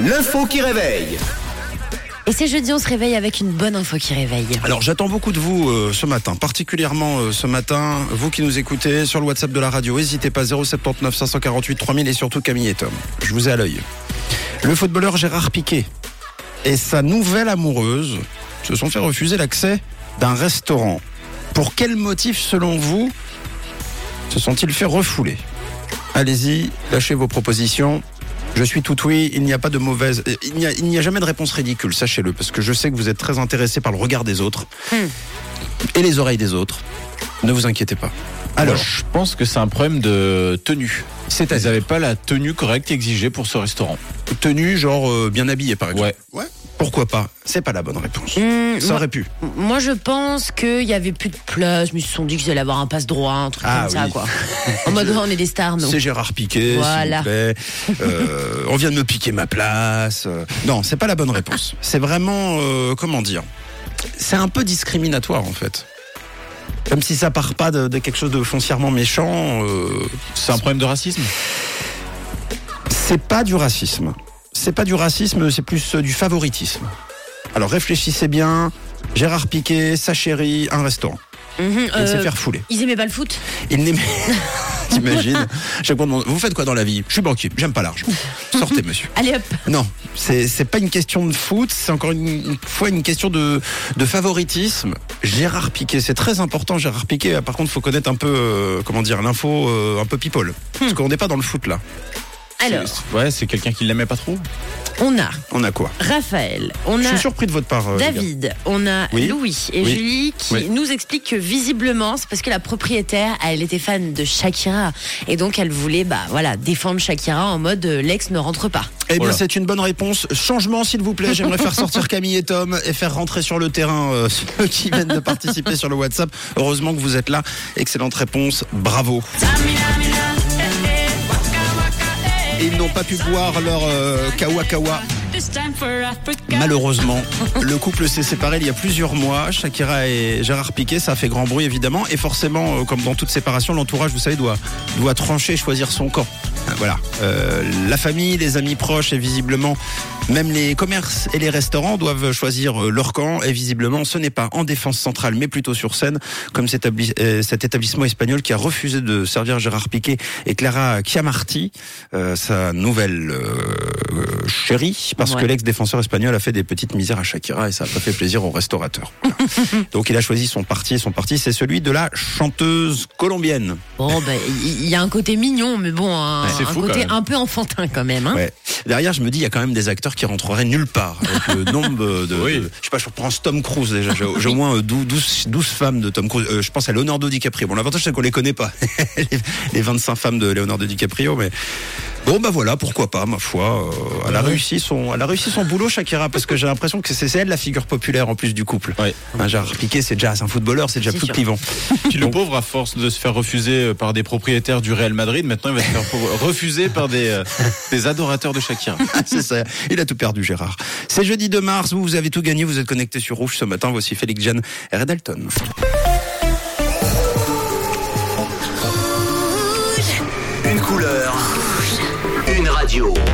L'info qui réveille. Et c'est jeudi, on se réveille avec une bonne info qui réveille. Alors j'attends beaucoup de vous euh, ce matin, particulièrement euh, ce matin, vous qui nous écoutez sur le WhatsApp de la radio, n'hésitez pas 079 548 3000 et surtout Camille et Tom. Je vous ai à l'œil. Le footballeur Gérard Piquet et sa nouvelle amoureuse se sont fait refuser l'accès d'un restaurant. Pour quel motif selon vous se sont-ils fait refouler Allez-y, lâchez vos propositions. Je suis tout oui, il n'y a pas de mauvaise. euh, Il n'y a, il n'y a jamais de réponse ridicule, sachez-le, parce que je sais que vous êtes très intéressé par le regard des autres Hmm. et les oreilles des autres. Ne vous inquiétez pas. Alors, je pense que c'est un problème de tenue. Ils c'est-à-dire n'avaient pas la tenue correcte exigée pour ce restaurant. tenue, genre euh, bien habillé par exemple. Ouais. Pourquoi pas? C'est pas la bonne réponse. Hum, Ça moi, aurait pu. moi, je pense qu'il y avait plus de place. Je me suis dit qu'ils allaient avoir un passe droit, un truc Ah comme ça, quoi. En mode, on est des stars, nous. C'est Gérard Piquet, Voilà. s'il vous plaît. Euh, on vient de me piquer ma place. Euh, Non, c'est pas la bonne réponse. C'est vraiment, euh, comment dire? C'est un peu discriminatoire en fait. Comme si ça part pas de, de quelque chose de foncièrement méchant. euh, C'est un problème de racisme? C'est pas du racisme. C'est pas du racisme, c'est plus euh, du favoritisme. Alors réfléchissez bien. Gérard Piquet, sa chérie, un restaurant. Mhm, Il s'est euh. Ils aimaient pas le foot Il n'aimait. T'imagines Chaque fois, Vous faites quoi dans la vie? Je suis banquier, j'aime pas l'argent. Sortez, monsieur. Allez hop Non, c'est c'est pas une question de foot, c'est encore une, une fois une question de, de favoritisme. Gérard Piquet, c'est très important. Gérard Piquet, par contre, faut connaître un peu, euh, comment dire, l'info euh, un peu people. Parce qu'on n'est pas dans le foot là. Alors, C'est- Ouais, c'est quelqu'un qui l'aimait pas trop. on a On a quoi? Raphaël, on Je a suis surpris de votre part. euh. David, on a Oui. Louis et Oui. Julie qui Oui. nous expliquent que visiblement c'est parce que la propriétaire elle était fan de Shakira et donc elle voulait bah voilà défendre Shakira en mode euh, l'ex ne rentre pas. Eh bien, Voilà. c'est une bonne réponse. Changement, s'il vous plaît. J'aimerais faire sortir Camille et Tom et faire rentrer sur le terrain euh, ceux qui viennent de participer sur le WhatsApp. Heureusement que vous êtes là. Excellente réponse. Bravo. Ils n'ont pas pu boire leur euh, kawa kawa. Malheureusement, le couple s'est séparé il y a plusieurs mois. Shakira et Gérard Piquet, ça a fait grand bruit évidemment. Et forcément, euh, comme dans toute séparation, l'entourage, vous savez, doit, doit trancher, choisir son camp. Euh, Voilà. Euh, la famille, les amis proches et visiblement, même les commerces et les restaurants doivent choisir leur camp. Et visiblement, ce n'est pas en défense centrale, mais plutôt sur scène, comme cet, établi- cet établissement espagnol qui a refusé de servir Gérard Piquet et Clara Chiamarti, sa nouvelle euh, chérie, Ouais. que l'ex-défenseur espagnol a fait des petites misères à Shakira et ça n'a pas fait plaisir aux restaurateurs. Donc il a choisi son parti et son parti, c'est celui de la chanteuse colombienne. Bon bah il y, a un côté mignon mais bon un, fou, côté un peu enfantin quand même. Hein Ouais. Derrière, je me dis, il y a quand même des acteurs qui rentreraient nulle part. Avec le nombre de, Oui. de- je sais pas, je prends Tom Cruise déjà. J'ai au moins euh, 12, 12, 12 femmes de Tom Cruise. Euh, je pense à Leonardo DiCaprio. Bon, l'avantage c'est qu'on les connaît pas. les, les 25 femmes de Leonardo DiCaprio, mais bon, bah voilà, pourquoi pas, ma foi. euh, elle a réussi son, elle a réussi son boulot, Shakira, parce que j'ai l'impression que c'est c'est elle la figure populaire en plus du couple. Ouais. Hein, Gérard Piqué, c'est déjà c'est un footballeur, c'est déjà plus clivant. Puis le pauvre, à force de se faire refuser euh, par des propriétaires du Real Madrid, maintenant il va se faire refuser par des, euh, des adorateurs de Shakira. c'est ça. Il a tout perdu, Gérard. C'est jeudi 2 mars. Vous, vous avez tout gagné. Vous êtes connecté sur Rouge ce matin. Voici Félix Jeanne et Red Dalton. Une couleur. Une radio.